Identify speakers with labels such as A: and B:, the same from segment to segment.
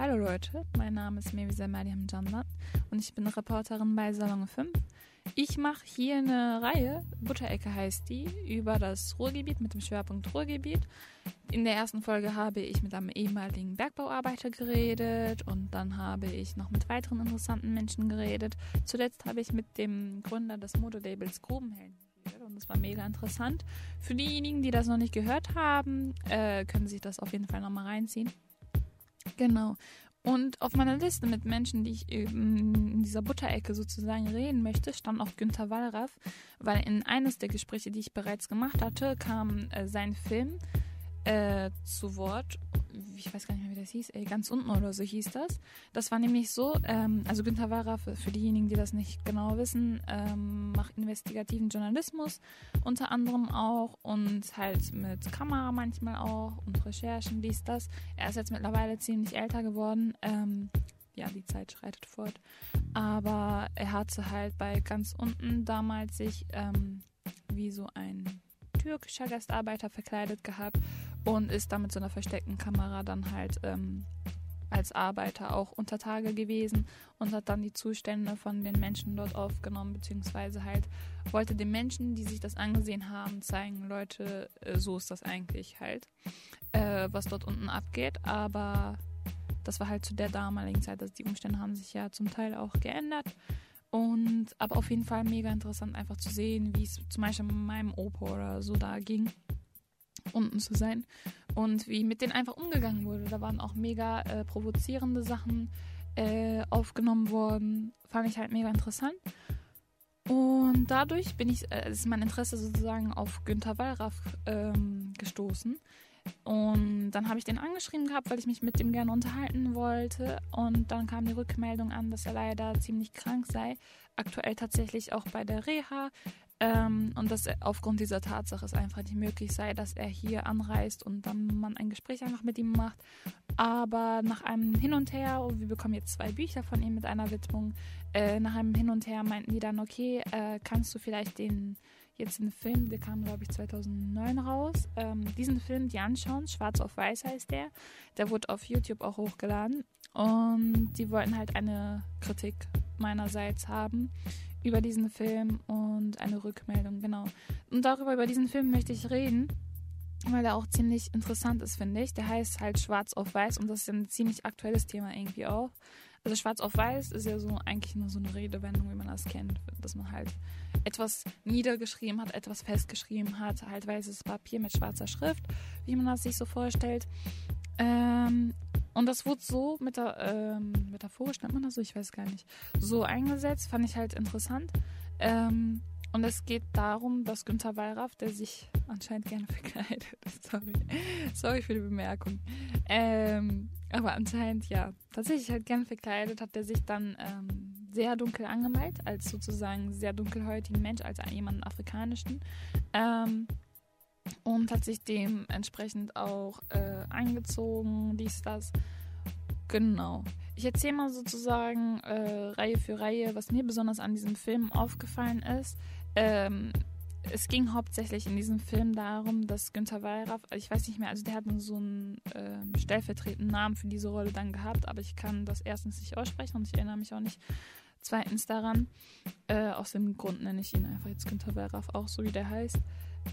A: Hallo Leute, mein Name ist Mevisa Mariam Jandan und ich bin Reporterin bei Salon 5. Ich mache hier eine Reihe, Butterecke heißt die, über das Ruhrgebiet mit dem Schwerpunkt Ruhrgebiet. In der ersten Folge habe ich mit einem ehemaligen Bergbauarbeiter geredet und dann habe ich noch mit weiteren interessanten Menschen geredet. Zuletzt habe ich mit dem Gründer des Modelabels Grubenhelden und das war mega interessant. Für diejenigen, die das noch nicht gehört haben, äh, können sich das auf jeden Fall nochmal reinziehen. Genau. Und auf meiner Liste mit Menschen, die ich in dieser Butterecke sozusagen reden möchte, stand auch Günther Wallraff, weil in eines der Gespräche, die ich bereits gemacht hatte, kam äh, sein Film äh, zu Wort. Ich weiß gar nicht mehr, wie das hieß. Ey, ganz unten oder so hieß das. Das war nämlich so, ähm, also Günther Wahrer, für, für, diejenigen, die das nicht genau wissen, ähm, macht investigativen Journalismus unter anderem auch und halt mit Kamera manchmal auch und Recherchen, dies, das. Er ist jetzt mittlerweile ziemlich älter geworden. Ähm, ja, die Zeit schreitet fort. Aber er hatte halt bei ganz unten damals sich ähm, wie so ein türkischer Gastarbeiter verkleidet gehabt und ist dann mit so einer versteckten Kamera dann halt ähm, als Arbeiter auch unter Tage gewesen und hat dann die Zustände von den Menschen dort aufgenommen, beziehungsweise halt wollte den Menschen, die sich das angesehen haben, zeigen, Leute, äh, so ist das eigentlich halt, äh, was dort unten abgeht. Aber das war halt zu der damaligen Zeit, also die Umstände haben sich ja zum Teil auch geändert. Und aber auf jeden Fall mega interessant, einfach zu sehen, wie es zum Beispiel meinem Opa oder so da ging unten zu sein und wie mit denen einfach umgegangen wurde. Da waren auch mega äh, provozierende Sachen äh, aufgenommen worden. Fand ich halt mega interessant. Und dadurch bin ich, äh, ist mein Interesse sozusagen auf Günther Wallraff ähm, gestoßen. Und dann habe ich den angeschrieben gehabt, weil ich mich mit dem gerne unterhalten wollte. Und dann kam die Rückmeldung an, dass er leider ziemlich krank sei. Aktuell tatsächlich auch bei der Reha. Ähm, und dass aufgrund dieser Tatsache es einfach nicht möglich sei, dass er hier anreist und dann man ein Gespräch einfach mit ihm macht. Aber nach einem Hin und Her, oh, wir bekommen jetzt zwei Bücher von ihm mit einer Widmung, äh, nach einem Hin und Her meinten die dann, okay, äh, kannst du vielleicht den jetzt einen Film, der kam glaube ich 2009 raus, ähm, diesen Film die anschauen, Schwarz auf Weiß heißt der, der wurde auf YouTube auch hochgeladen und die wollten halt eine Kritik meinerseits haben über diesen Film und eine Rückmeldung, genau. Und darüber, über diesen Film möchte ich reden, weil er auch ziemlich interessant ist, finde ich. Der heißt halt Schwarz auf Weiß und das ist ein ziemlich aktuelles Thema irgendwie auch. Also Schwarz auf Weiß ist ja so eigentlich nur so eine Redewendung, wie man das kennt, dass man halt etwas niedergeschrieben hat, etwas festgeschrieben hat, halt weißes Papier mit schwarzer Schrift, wie man das sich so vorstellt. Ähm, und das wurde so mit der, ähm, metaphorisch, nennt man das so, ich weiß gar nicht, so eingesetzt, fand ich halt interessant. Ähm, und es geht darum, dass Günther Wallraff, der sich anscheinend gerne verkleidet, sorry, sorry für die Bemerkung, ähm, aber anscheinend ja, tatsächlich halt gerne verkleidet, hat er sich dann ähm, sehr dunkel angemalt, als sozusagen sehr dunkelhäutigen Mensch, als jemanden afrikanischen. Ähm, und hat sich dementsprechend auch äh, eingezogen, dies, das. Genau. Ich erzähle mal sozusagen äh, Reihe für Reihe, was mir besonders an diesem Film aufgefallen ist. Ähm, es ging hauptsächlich in diesem Film darum, dass Günther Wallraff, ich weiß nicht mehr, also der hat so einen äh, stellvertretenden Namen für diese Rolle dann gehabt, aber ich kann das erstens nicht aussprechen und ich erinnere mich auch nicht zweitens daran. Äh, aus dem Grund nenne ich ihn einfach jetzt Günther Wallraff auch so, wie der heißt.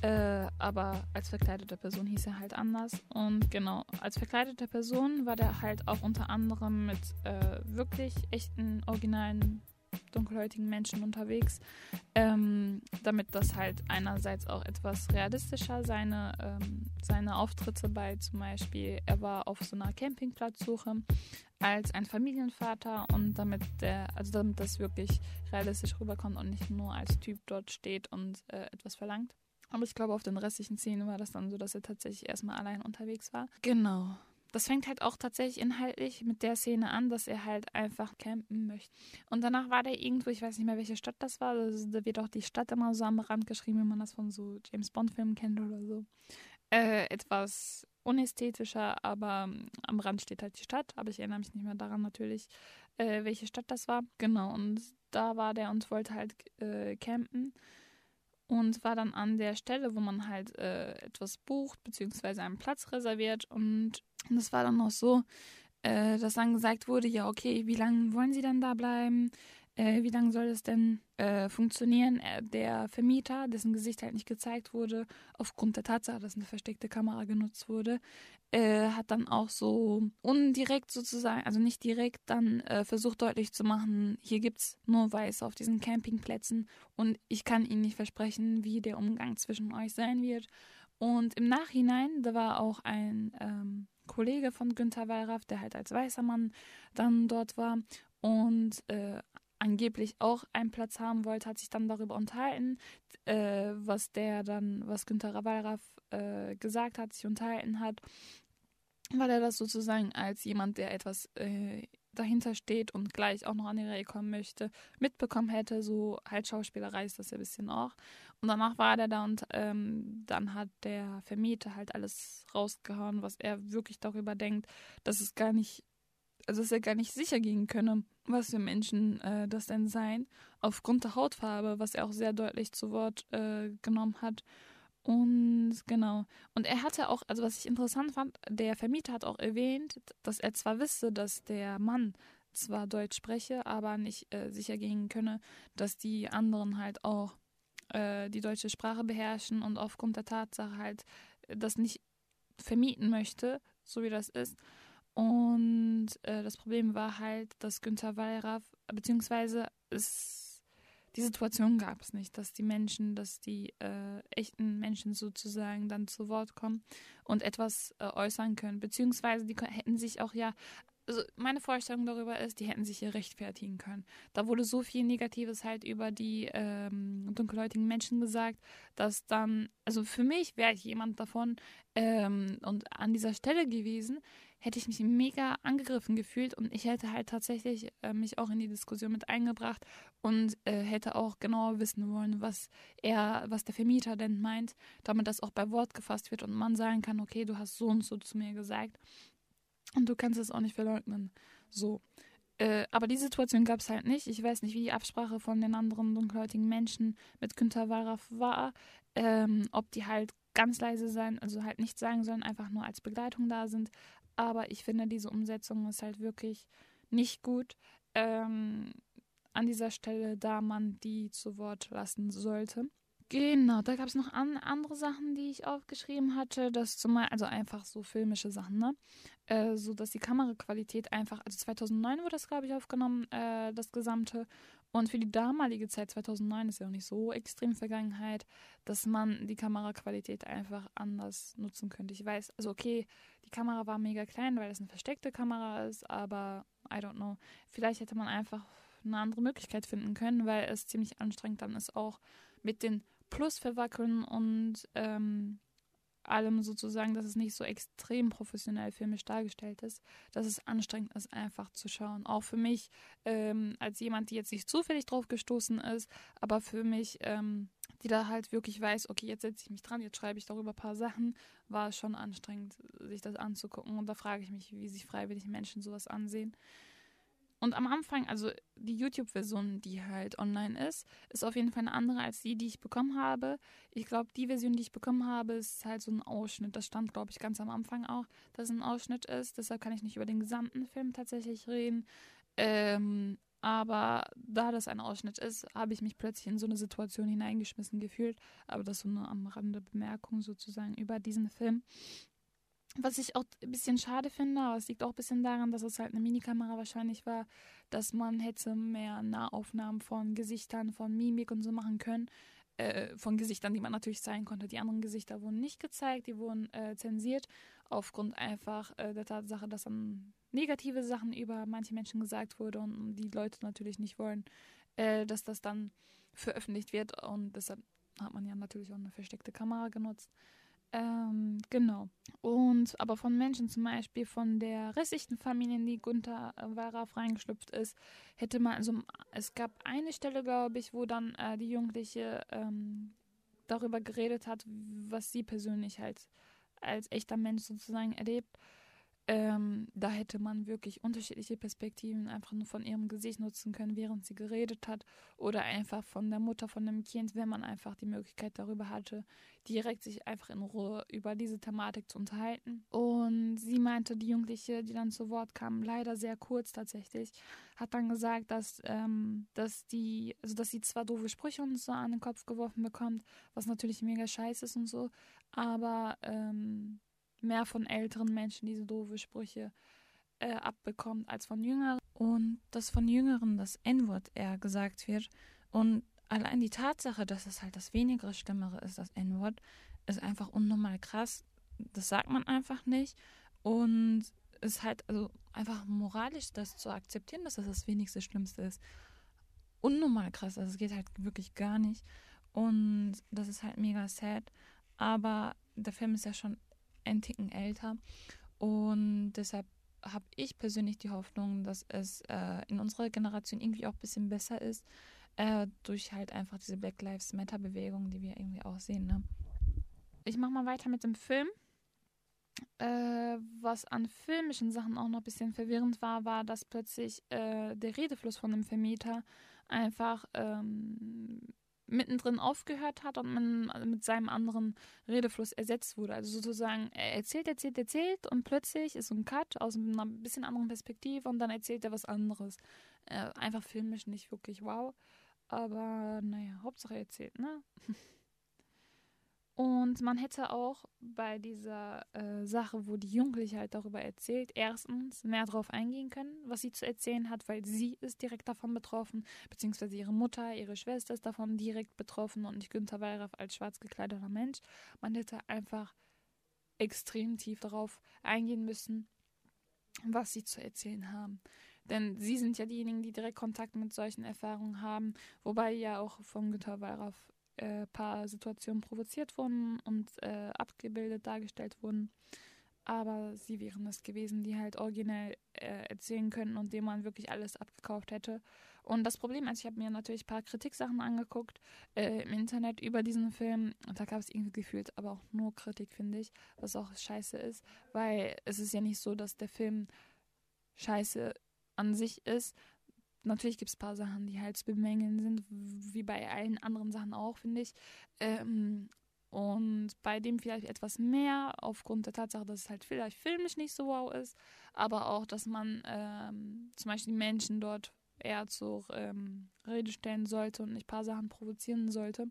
A: Äh, aber als verkleidete Person hieß er halt anders. Und genau, als verkleidete Person war der halt auch unter anderem mit äh, wirklich echten, originalen, dunkelhäutigen Menschen unterwegs, ähm, damit das halt einerseits auch etwas realistischer seine, ähm, seine Auftritte bei zum Beispiel, er war auf so einer Campingplatzsuche als ein Familienvater und damit der, also damit das wirklich realistisch rüberkommt und nicht nur als Typ dort steht und äh, etwas verlangt. Aber ich glaube, auf den restlichen Szenen war das dann so, dass er tatsächlich erstmal allein unterwegs war. Genau. Das fängt halt auch tatsächlich inhaltlich mit der Szene an, dass er halt einfach campen möchte. Und danach war der irgendwo, ich weiß nicht mehr, welche Stadt das war. Also, da wird auch die Stadt immer so am Rand geschrieben, wenn man das von so James Bond-Filmen kennt oder so. Äh, etwas unästhetischer, aber am Rand steht halt die Stadt. Aber ich erinnere mich nicht mehr daran natürlich, äh, welche Stadt das war. Genau, und da war der und wollte halt äh, campen und war dann an der Stelle, wo man halt äh, etwas bucht, beziehungsweise einen Platz reserviert. Und es war dann auch so, äh, dass dann gesagt wurde, ja, okay, wie lange wollen Sie dann da bleiben? Äh, wie lange soll das denn äh, funktionieren? Äh, der Vermieter, dessen Gesicht halt nicht gezeigt wurde, aufgrund der Tatsache, dass eine versteckte Kamera genutzt wurde, äh, hat dann auch so undirekt sozusagen, also nicht direkt, dann äh, versucht deutlich zu machen, hier gibt es nur Weiß auf diesen Campingplätzen und ich kann Ihnen nicht versprechen, wie der Umgang zwischen euch sein wird. Und im Nachhinein, da war auch ein ähm, Kollege von Günther Wallraff, der halt als weißer Mann dann dort war und äh, angeblich auch einen Platz haben wollte, hat sich dann darüber unterhalten, äh, was der dann, was Günther Wallraff äh, gesagt hat, sich unterhalten hat, weil er das sozusagen als jemand, der etwas äh, dahinter steht und gleich auch noch an die Reihe kommen möchte, mitbekommen hätte. So halt Schauspielerei ist das ja ein bisschen auch. Und danach war der da und ähm, dann hat der Vermieter halt alles rausgehauen, was er wirklich darüber denkt, dass es gar nicht, also dass er gar nicht sicher gehen könne, was für Menschen äh, das denn seien, aufgrund der Hautfarbe, was er auch sehr deutlich zu Wort äh, genommen hat. Und genau. Und er hatte auch, also was ich interessant fand, der Vermieter hat auch erwähnt, dass er zwar wisse, dass der Mann zwar Deutsch spreche, aber nicht äh, sicher gehen könne, dass die anderen halt auch äh, die deutsche Sprache beherrschen und aufgrund der Tatsache halt das nicht vermieten möchte, so wie das ist. Und äh, das Problem war halt, dass Günther Wallraff, beziehungsweise es die Situation gab es nicht, dass die Menschen, dass die äh, echten Menschen sozusagen dann zu Wort kommen und etwas äh, äußern können. Beziehungsweise die hätten sich auch ja, also meine Vorstellung darüber ist, die hätten sich hier rechtfertigen können. Da wurde so viel Negatives halt über die ähm, dunkelhäutigen Menschen gesagt, dass dann, also für mich wäre ich jemand davon ähm, und an dieser Stelle gewesen, hätte ich mich mega angegriffen gefühlt und ich hätte halt tatsächlich äh, mich auch in die Diskussion mit eingebracht und äh, hätte auch genauer wissen wollen, was er, was der Vermieter denn meint, damit das auch bei Wort gefasst wird und man sagen kann, okay, du hast so und so zu mir gesagt und du kannst es auch nicht verleugnen. So. Äh, aber die Situation gab es halt nicht. Ich weiß nicht, wie die Absprache von den anderen dunkelhäutigen Menschen mit Günter Wallraff war. Ähm, ob die halt ganz leise sein, also halt nichts sagen sollen, einfach nur als Begleitung da sind. Aber ich finde, diese Umsetzung ist halt wirklich nicht gut. Ähm, an dieser Stelle, da man die zu Wort lassen sollte. Genau, da gab es noch an, andere Sachen, die ich aufgeschrieben hatte. Das zumal, also einfach so filmische Sachen, ne? Äh, so dass die Kameraqualität einfach, also 2009 wurde das, glaube ich, aufgenommen, äh, das Gesamte. Und für die damalige Zeit, 2009 ist ja auch nicht so extrem Vergangenheit, dass man die Kameraqualität einfach anders nutzen könnte. Ich weiß, also okay, die Kamera war mega klein, weil es eine versteckte Kamera ist, aber I don't know. Vielleicht hätte man einfach eine andere Möglichkeit finden können, weil es ziemlich anstrengend dann ist, auch mit den Plus verwackeln und ähm, allem sozusagen, dass es nicht so extrem professionell filmisch dargestellt ist, dass es anstrengend ist, einfach zu schauen. Auch für mich, ähm, als jemand, die jetzt nicht zufällig drauf gestoßen ist, aber für mich, ähm, die da halt wirklich weiß, okay, jetzt setze ich mich dran, jetzt schreibe ich darüber ein paar Sachen, war es schon anstrengend, sich das anzugucken. Und da frage ich mich, wie sich freiwillig Menschen sowas ansehen. Und am Anfang, also die YouTube-Version, die halt online ist, ist auf jeden Fall eine andere als die, die ich bekommen habe. Ich glaube, die Version, die ich bekommen habe, ist halt so ein Ausschnitt. Das stand, glaube ich, ganz am Anfang auch, dass es ein Ausschnitt ist. Deshalb kann ich nicht über den gesamten Film tatsächlich reden. Ähm, aber da das ein Ausschnitt ist, habe ich mich plötzlich in so eine Situation hineingeschmissen gefühlt. Aber das ist so eine am Rande Bemerkung sozusagen über diesen Film. Was ich auch ein bisschen schade finde, aber es liegt auch ein bisschen daran, dass es halt eine Minikamera wahrscheinlich war, dass man hätte mehr Nahaufnahmen von Gesichtern, von Mimik und so machen können. Äh, von Gesichtern, die man natürlich zeigen konnte. Die anderen Gesichter wurden nicht gezeigt, die wurden äh, zensiert, aufgrund einfach äh, der Tatsache, dass dann negative Sachen über manche Menschen gesagt wurde und die Leute natürlich nicht wollen, äh, dass das dann veröffentlicht wird. Und deshalb hat man ja natürlich auch eine versteckte Kamera genutzt. Ähm, genau. Und aber von Menschen zum Beispiel von der restlichen Familie, in die Gunther äh, reingeschlüpft ist, hätte man, also es gab eine Stelle, glaube ich, wo dann äh, die Jugendliche ähm, darüber geredet hat, was sie persönlich halt als echter Mensch sozusagen erlebt. Ähm, da hätte man wirklich unterschiedliche Perspektiven einfach nur von ihrem Gesicht nutzen können, während sie geredet hat. Oder einfach von der Mutter von dem Kind, wenn man einfach die Möglichkeit darüber hatte, direkt sich einfach in Ruhe über diese Thematik zu unterhalten. Und sie meinte, die Jugendliche, die dann zu Wort kam, leider sehr kurz tatsächlich, hat dann gesagt, dass, ähm, dass die, also dass sie zwar doofe Sprüche und so an den Kopf geworfen bekommt, was natürlich mega scheiße ist und so, aber ähm, mehr von älteren Menschen diese doofe Sprüche äh, abbekommt als von jüngeren. Und dass von jüngeren das N-Wort eher gesagt wird. Und allein die Tatsache, dass es halt das weniger Stimmere ist, das N-Wort, ist einfach unnormal krass. Das sagt man einfach nicht. Und es ist halt also einfach moralisch, das zu akzeptieren, dass das das wenigste Schlimmste ist. Unnormal krass. Also es geht halt wirklich gar nicht. Und das ist halt mega sad. Aber der Film ist ja schon ein Ticken älter. Und deshalb habe ich persönlich die Hoffnung, dass es äh, in unserer Generation irgendwie auch ein bisschen besser ist, äh, durch halt einfach diese Black Lives Matter Bewegung, die wir irgendwie auch sehen. Ne? Ich mache mal weiter mit dem Film. Äh, was an filmischen Sachen auch noch ein bisschen verwirrend war, war, dass plötzlich äh, der Redefluss von dem Vermieter einfach ähm, mittendrin aufgehört hat und man also mit seinem anderen Redefluss ersetzt wurde. Also sozusagen, er erzählt, erzählt, erzählt und plötzlich ist so ein Cut aus einer bisschen anderen Perspektive und dann erzählt er was anderes. Äh, einfach filmisch nicht wirklich wow. Aber naja, Hauptsache er erzählt, ne? Und man hätte auch bei dieser äh, Sache, wo die Jugendliche halt darüber erzählt, erstens mehr darauf eingehen können, was sie zu erzählen hat, weil sie ist direkt davon betroffen, beziehungsweise ihre Mutter, ihre Schwester ist davon direkt betroffen und nicht Günther Weyraff als schwarz gekleideter Mensch. Man hätte einfach extrem tief darauf eingehen müssen, was sie zu erzählen haben. Denn sie sind ja diejenigen, die direkt Kontakt mit solchen Erfahrungen haben, wobei ja auch von Günter Weyraff äh, paar Situationen provoziert wurden und äh, abgebildet dargestellt wurden. Aber sie wären es gewesen, die halt originell äh, erzählen könnten und dem man wirklich alles abgekauft hätte. Und das Problem ist, ich habe mir natürlich ein paar Kritiksachen angeguckt äh, im Internet über diesen Film und da gab es irgendwie gefühlt aber auch nur Kritik, finde ich, was auch scheiße ist, weil es ist ja nicht so, dass der Film scheiße an sich ist, Natürlich gibt es ein paar Sachen, die halt zu bemängeln sind, wie bei allen anderen Sachen auch, finde ich. Ähm, und bei dem vielleicht etwas mehr, aufgrund der Tatsache, dass es halt vielleicht filmisch nicht so wow ist, aber auch, dass man ähm, zum Beispiel die Menschen dort eher zur ähm, Rede stellen sollte und nicht ein paar Sachen provozieren sollte,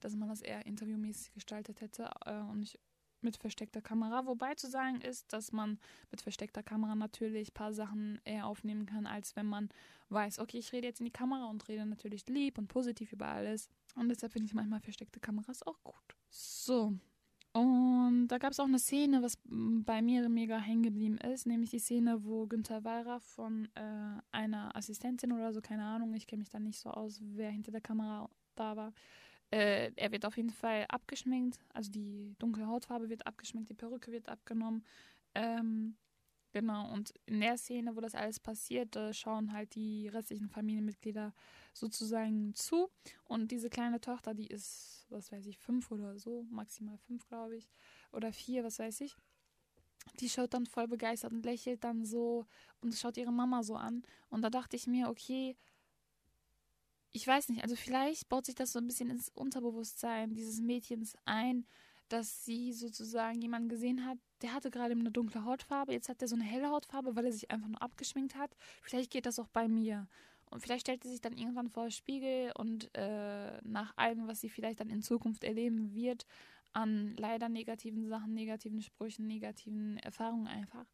A: dass man das eher interviewmäßig gestaltet hätte äh, und nicht mit versteckter Kamera. Wobei zu sagen ist, dass man mit versteckter Kamera natürlich ein paar Sachen eher aufnehmen kann, als wenn man weiß, okay, ich rede jetzt in die Kamera und rede natürlich lieb und positiv über alles. Und deshalb finde ich manchmal versteckte Kameras auch gut. So. Und da gab es auch eine Szene, was bei mir mega hängen geblieben ist, nämlich die Szene, wo Günther Weyraff von äh, einer Assistentin oder so, keine Ahnung, ich kenne mich da nicht so aus, wer hinter der Kamera da war, äh, er wird auf jeden Fall abgeschminkt, also die dunkle Hautfarbe wird abgeschminkt, die Perücke wird abgenommen. Ähm, genau, und in der Szene, wo das alles passiert, äh, schauen halt die restlichen Familienmitglieder sozusagen zu. Und diese kleine Tochter, die ist, was weiß ich, fünf oder so, maximal fünf, glaube ich, oder vier, was weiß ich. Die schaut dann voll begeistert und lächelt dann so und schaut ihre Mama so an. Und da dachte ich mir, okay, ich weiß nicht, also vielleicht baut sich das so ein bisschen ins Unterbewusstsein dieses Mädchens ein, dass sie sozusagen jemanden gesehen hat, der hatte gerade eine dunkle Hautfarbe, jetzt hat er so eine helle Hautfarbe, weil er sich einfach nur abgeschminkt hat. Vielleicht geht das auch bei mir. Und vielleicht stellt sie sich dann irgendwann vor den Spiegel und äh, nach allem, was sie vielleicht dann in Zukunft erleben wird, an leider negativen Sachen, negativen Sprüchen, negativen Erfahrungen einfach.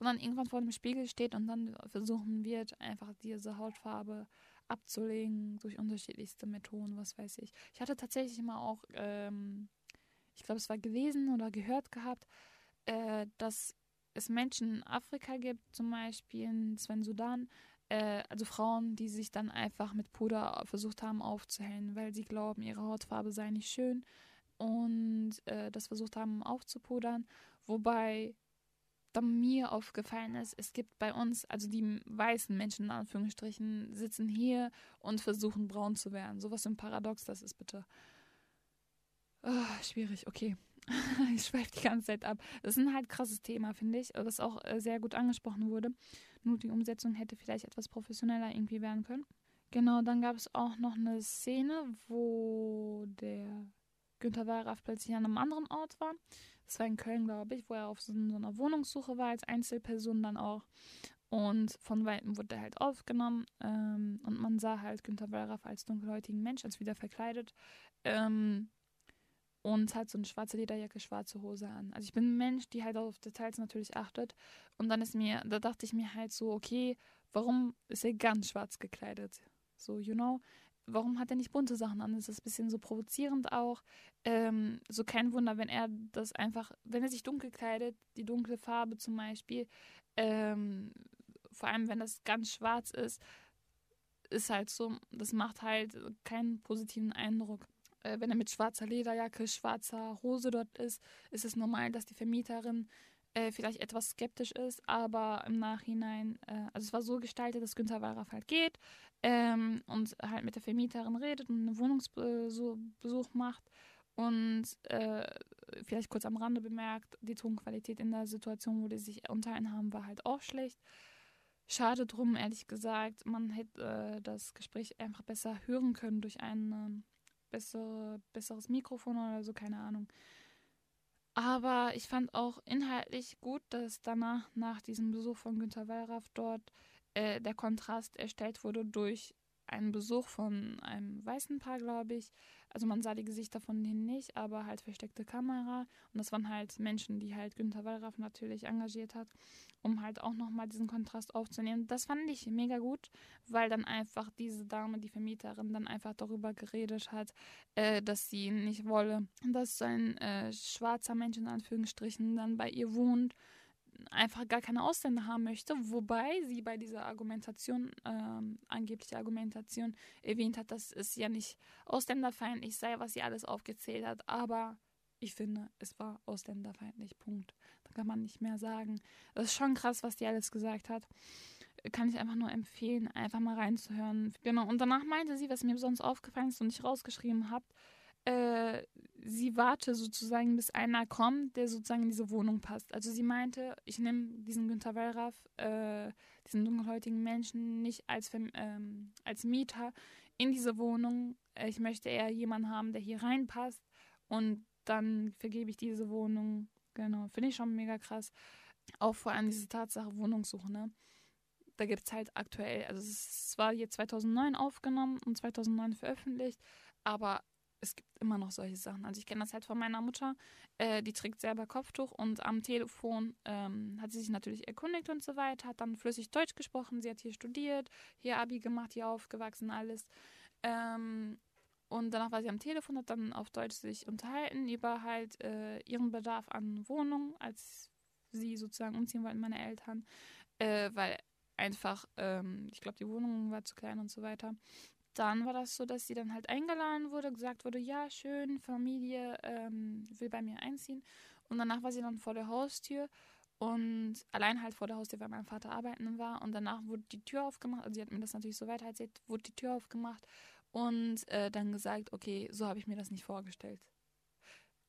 A: Und dann irgendwann vor dem Spiegel steht und dann versuchen wird, einfach diese Hautfarbe abzulegen durch unterschiedlichste Methoden, was weiß ich. Ich hatte tatsächlich immer auch, ähm, ich glaube, es war gelesen oder gehört gehabt, äh, dass es Menschen in Afrika gibt, zum Beispiel in Sven Sudan, äh, also Frauen, die sich dann einfach mit Puder versucht haben aufzuhellen, weil sie glauben, ihre Hautfarbe sei nicht schön und äh, das versucht haben aufzupudern, wobei dann mir aufgefallen ist, es gibt bei uns, also die weißen Menschen in Anführungsstrichen, sitzen hier und versuchen braun zu werden. Sowas im Paradox, das ist bitte oh, schwierig, okay. ich schweife die ganze Zeit ab. Das ist ein halt krasses Thema, finde ich, das auch äh, sehr gut angesprochen wurde. Nur die Umsetzung hätte vielleicht etwas professioneller irgendwie werden können. Genau, dann gab es auch noch eine Szene, wo der Günther Wallraff plötzlich an einem anderen Ort war. Das war in Köln, glaube ich, wo er auf so, einer Wohnungssuche war, als Einzelperson dann auch. Und von Weitem wurde er halt aufgenommen ähm, und man sah halt Günther Wallraff als dunkelhäutigen Mensch, als wieder verkleidet. Ähm, und hat so eine schwarze Lederjacke, schwarze Hose an. Also ich bin ein Mensch, die halt auf Details natürlich achtet. Und dann ist mir, da dachte ich mir halt so, okay, warum ist er ganz schwarz gekleidet? So, you know, warum hat er nicht bunte Sachen an? Das ist ein bisschen so provozierend auch. Ähm, so kein Wunder, wenn er das einfach, wenn er sich dunkel kleidet, die dunkle Farbe zum Beispiel, ähm, vor allem wenn das ganz schwarz ist, ist halt so, das macht halt keinen positiven Eindruck. Äh, wenn er mit schwarzer Lederjacke, schwarzer Hose dort ist, ist es normal, dass die Vermieterin äh, vielleicht etwas skeptisch ist, aber im Nachhinein, äh, also es war so gestaltet, dass Günther Wallraff halt geht ähm, und halt mit der Vermieterin redet und einen Wohnungsbesuch macht und äh, vielleicht kurz am Rande bemerkt, die Tonqualität in der Situation, wo die sich unterhalten haben, war halt auch schlecht. Schade drum, ehrlich gesagt. Man hätte äh, das Gespräch einfach besser hören können durch ein äh, bessere, besseres Mikrofon oder so, keine Ahnung. Aber ich fand auch inhaltlich gut, dass danach, nach diesem Besuch von Günter Wallraff dort, äh, der Kontrast erstellt wurde durch einen Besuch von einem weißen Paar, glaube ich. Also man sah die Gesichter von denen nicht, aber halt versteckte Kamera. Und das waren halt Menschen, die halt Günter Wallraff natürlich engagiert hat, um halt auch nochmal diesen Kontrast aufzunehmen. Das fand ich mega gut, weil dann einfach diese Dame, die Vermieterin, dann einfach darüber geredet hat, äh, dass sie nicht wolle, dass so ein äh, schwarzer Mensch in Anführungsstrichen dann bei ihr wohnt einfach gar keine Ausländer haben möchte, wobei sie bei dieser Argumentation, ähm, angebliche Argumentation, erwähnt hat, dass es ja nicht ausländerfeindlich sei, was sie alles aufgezählt hat, aber ich finde, es war ausländerfeindlich, Punkt. Da kann man nicht mehr sagen. Das ist schon krass, was die alles gesagt hat. Kann ich einfach nur empfehlen, einfach mal reinzuhören. Genau, und danach meinte sie, was mir sonst aufgefallen ist und ich rausgeschrieben habe, äh, sie warte sozusagen, bis einer kommt, der sozusagen in diese Wohnung passt. Also sie meinte, ich nehme diesen Günther Wallraff, äh, diesen dunkelhäutigen Menschen, nicht als, ähm, als Mieter in diese Wohnung. Ich möchte eher jemanden haben, der hier reinpasst und dann vergebe ich diese Wohnung. Genau, finde ich schon mega krass. Auch vor allem diese Tatsache Wohnungssuche, ne? Da gibt es halt aktuell, also es war hier 2009 aufgenommen und 2009 veröffentlicht, aber es gibt immer noch solche Sachen. Also ich kenne das halt von meiner Mutter, äh, die trägt selber Kopftuch und am Telefon ähm, hat sie sich natürlich erkundigt und so weiter, hat dann flüssig Deutsch gesprochen, sie hat hier studiert, hier Abi gemacht, hier aufgewachsen, alles. Ähm, und danach war sie am Telefon, hat dann auf Deutsch sich unterhalten über halt äh, ihren Bedarf an Wohnung, als sie sozusagen umziehen wollten, meine Eltern, äh, weil einfach, ähm, ich glaube, die Wohnung war zu klein und so weiter dann war das so, dass sie dann halt eingeladen wurde, gesagt wurde, ja, schön, Familie ähm, will bei mir einziehen. Und danach war sie dann vor der Haustür und allein halt vor der Haustür, weil mein Vater arbeiten war. Und danach wurde die Tür aufgemacht, also sie hat mir das natürlich so weiter erzählt, wurde die Tür aufgemacht und äh, dann gesagt, okay, so habe ich mir das nicht vorgestellt.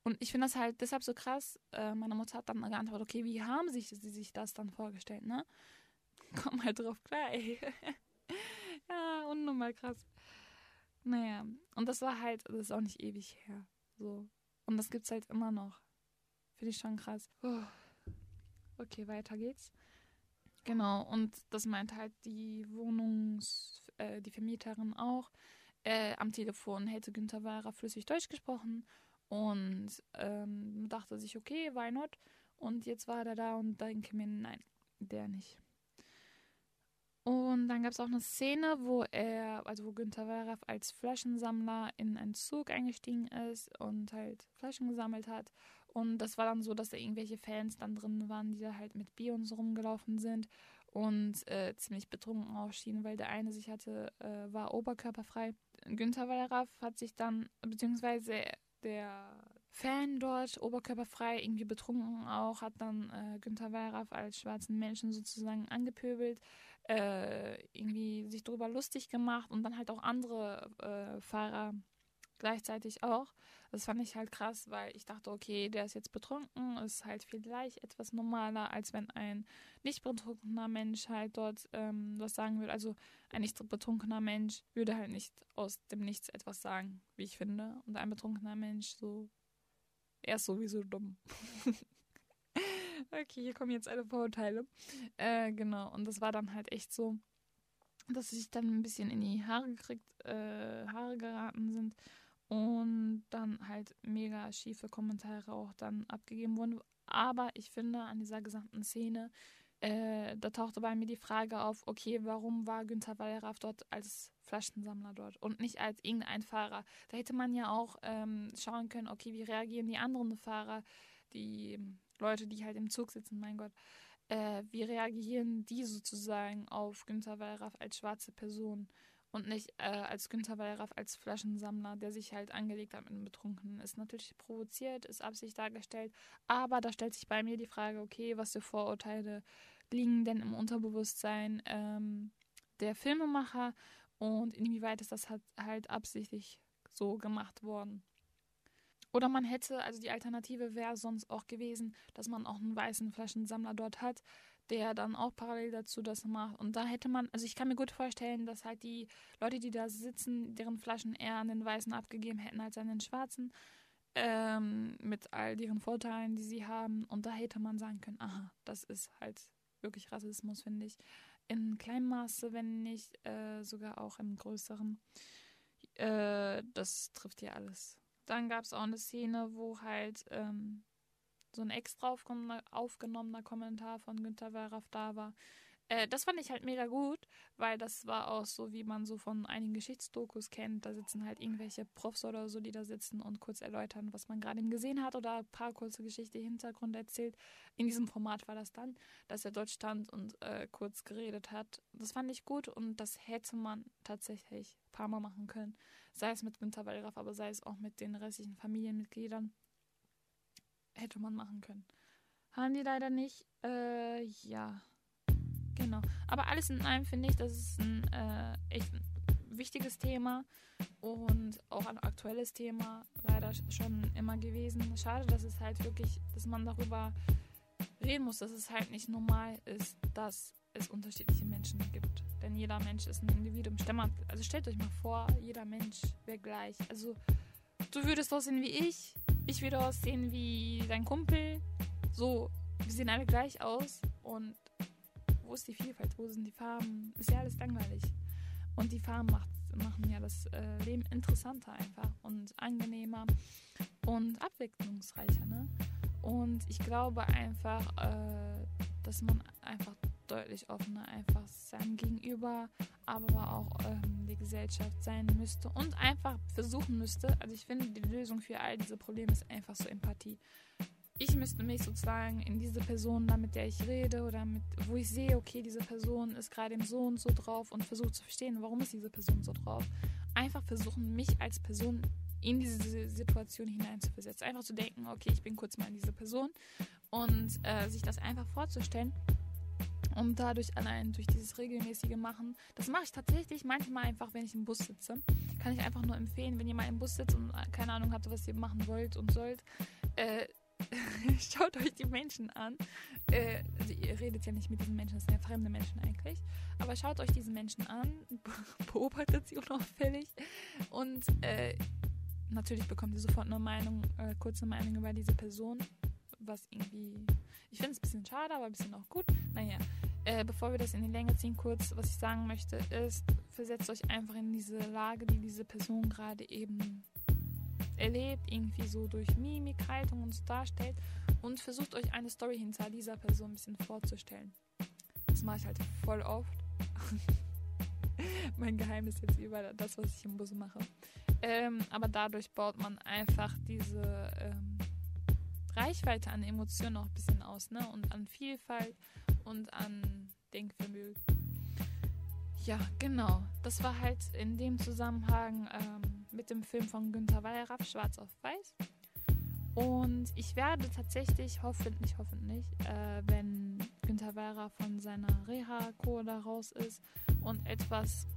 A: Und ich finde das halt deshalb so krass. Äh, meine Mutter hat dann geantwortet, okay, wie haben sich sie sich das dann vorgestellt, ne? Komm halt drauf klar, ey. ja, unnormal krass. Naja, und das war halt, das ist auch nicht ewig her. So. Und das gibt's halt immer noch. Finde ich schon krass. Oh. Okay, weiter geht's. Genau, und das meint halt die Wohnungs-, äh, die Vermieterin auch. Äh, am Telefon hätte Günther Wahrer flüssig Deutsch gesprochen und ähm, dachte sich, okay, why not? Und jetzt war er da und denke mir, nein, der nicht. Und dann gab es auch eine Szene, wo er, also wo Günther Wallraff als Flaschensammler in einen Zug eingestiegen ist und halt Flaschen gesammelt hat. Und das war dann so, dass da irgendwelche Fans dann drin waren, die da halt mit Bier und so rumgelaufen sind und äh, ziemlich betrunken ausschienen, weil der eine sich hatte, äh, war oberkörperfrei. Günther Wallraff hat sich dann, beziehungsweise der Fan dort, oberkörperfrei, irgendwie betrunken auch, hat dann äh, Günther Wallraff als schwarzen Menschen sozusagen angepöbelt äh, irgendwie sich darüber lustig gemacht und dann halt auch andere äh, Fahrer gleichzeitig auch. Das fand ich halt krass, weil ich dachte, okay, der ist jetzt betrunken, ist halt vielleicht etwas normaler, als wenn ein nicht betrunkener Mensch halt dort ähm, was sagen würde. Also ein nicht betrunkener Mensch würde halt nicht aus dem Nichts etwas sagen, wie ich finde. Und ein betrunkener Mensch so, er ist sowieso dumm. okay, hier kommen jetzt alle Vorurteile. Äh, genau, und das war dann halt echt so, dass sich dann ein bisschen in die Haare gekriegt, äh, Haare geraten sind und dann halt mega schiefe Kommentare auch dann abgegeben wurden. Aber ich finde, an dieser gesamten Szene, äh, da tauchte bei mir die Frage auf, okay, warum war Günther Wallraff dort als Flaschensammler dort und nicht als irgendein Fahrer? Da hätte man ja auch ähm, schauen können, okay, wie reagieren die anderen Fahrer, die Leute, die halt im Zug sitzen, mein Gott. Äh, wie reagieren die sozusagen auf Günther Wallraff als schwarze Person? und nicht äh, als Günther Wallraff als Flaschensammler, der sich halt angelegt hat mit einem Betrunkenen. Ist natürlich provoziert, ist Absicht dargestellt, aber da stellt sich bei mir die Frage, okay, was für Vorurteile liegen denn im Unterbewusstsein ähm, der Filmemacher und inwieweit ist das halt, halt absichtlich so gemacht worden. Oder man hätte, also die Alternative wäre sonst auch gewesen, dass man auch einen weißen Flaschensammler dort hat, der dann auch parallel dazu das macht. Und da hätte man, also ich kann mir gut vorstellen, dass halt die Leute, die da sitzen, deren Flaschen eher an den Weißen abgegeben hätten als an den Schwarzen. Ähm, mit all deren Vorteilen, die sie haben. Und da hätte man sagen können, aha, das ist halt wirklich Rassismus, finde ich. In kleinem Maße, wenn nicht äh, sogar auch im größeren. Äh, das trifft hier alles. Dann gab es auch eine Szene, wo halt ähm, so ein extra aufgenommener Kommentar von Günter Wallraff da war. Äh, das fand ich halt mega gut, weil das war auch so, wie man so von einigen Geschichtsdokus kennt. Da sitzen halt irgendwelche Profs oder so, die da sitzen und kurz erläutern, was man gerade gesehen hat oder ein paar kurze Geschichte, Hintergrund erzählt. In diesem Format war das dann, dass er dort stand und äh, kurz geredet hat. Das fand ich gut und das hätte man tatsächlich ein paar Mal machen können. Sei es mit Günter Wallraff, aber sei es auch mit den restlichen Familienmitgliedern hätte man machen können. Haben die leider nicht. Äh, ja. Genau. Aber alles in allem finde ich, das ist ein äh, echt ein wichtiges Thema und auch ein aktuelles Thema. Leider schon immer gewesen. Schade, dass es halt wirklich, dass man darüber reden muss, dass es halt nicht normal ist, dass es unterschiedliche Menschen gibt. Denn jeder Mensch ist ein Individuum. Also stellt euch mal vor, jeder Mensch wäre gleich. Also du würdest aussehen wie ich, ich würde aussehen wie dein Kumpel. So, wir sehen alle gleich aus. Und wo ist die Vielfalt? Wo sind die Farben? Ist ja alles langweilig. Und die Farben macht, machen ja das äh, Leben interessanter einfach und angenehmer und abwechslungsreicher. Ne? Und ich glaube einfach, äh, dass man einfach deutlich offener einfach seinem Gegenüber, aber auch ähm, die Gesellschaft sein müsste und einfach versuchen müsste. Also ich finde, die Lösung für all diese Probleme ist einfach so Empathie. Ich müsste mich sozusagen in diese Person, da mit der ich rede oder mit, wo ich sehe, okay, diese Person ist gerade im so und so drauf und versuche zu verstehen, warum ist diese Person so drauf. Einfach versuchen, mich als Person in diese Situation hineinzuversetzen. Einfach zu denken, okay, ich bin kurz mal in diese Person und äh, sich das einfach vorzustellen und dadurch allein durch dieses regelmäßige Machen, das mache ich tatsächlich manchmal einfach, wenn ich im Bus sitze. Kann ich einfach nur empfehlen, wenn ihr mal im Bus sitzt und äh, keine Ahnung habt, was ihr machen wollt und sollt, äh, schaut euch die Menschen an. Äh, also ihr redet ja nicht mit diesen Menschen, das sind ja fremde Menschen eigentlich. Aber schaut euch diese Menschen an, beobachtet sie unauffällig und äh, natürlich bekommt ihr sofort eine Meinung, äh, kurze Meinung über diese Person was irgendwie. Ich finde es ein bisschen schade, aber ein bisschen auch gut. Naja, äh, bevor wir das in die Länge ziehen, kurz, was ich sagen möchte, ist, versetzt euch einfach in diese Lage, die diese Person gerade eben erlebt, irgendwie so durch Mimik, Haltung und so darstellt und versucht euch eine Story hinter dieser Person ein bisschen vorzustellen. Das mache ich halt voll oft. mein Geheimnis jetzt über das, was ich im Bus mache. Ähm, aber dadurch baut man einfach diese ähm, Reichweite an Emotionen auch ein bisschen aus, ne? Und an Vielfalt und an Denkvermögen. Ja, genau. Das war halt in dem Zusammenhang ähm, mit dem Film von Günter Wallraff, Schwarz auf Weiß. Und ich werde tatsächlich, hoffentlich, hoffentlich, äh, wenn Günter Wallraff von seiner Reha-Kur da raus ist und etwas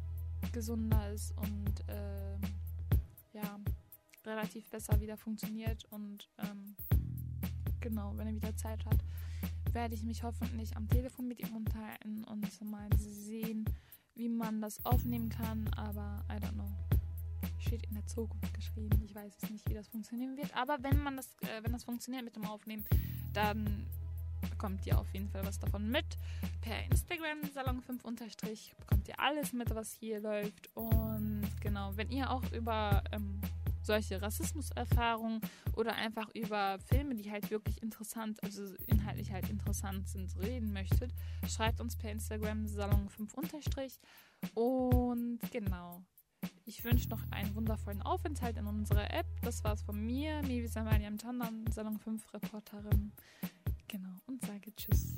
A: gesunder ist und äh, ja, relativ besser wieder funktioniert und ähm, genau, wenn er wieder Zeit hat, werde ich mich hoffentlich am Telefon mit ihm unterhalten und mal sehen, wie man das aufnehmen kann, aber I don't know. Steht in der Zukunft geschrieben. Ich weiß es nicht, wie das funktionieren wird. Aber wenn man das, äh, wenn das funktioniert mit dem Aufnehmen, dann bekommt ihr auf jeden Fall was davon mit. Per Instagram Salon5 unterstrich bekommt ihr alles mit, was hier läuft. Und genau, wenn ihr auch über ähm, solche Rassismuserfahrungen oder einfach über Filme, die halt wirklich interessant, also inhaltlich halt interessant sind, reden möchtet, schreibt uns per Instagram Salon5 unterstrich. Und genau. Ich wünsche noch einen wundervollen Aufenthalt in unserer App. Das war's von mir, Mivisa Mariam Chandan, Salon 5 Reporterin. Genau, und sage Tschüss.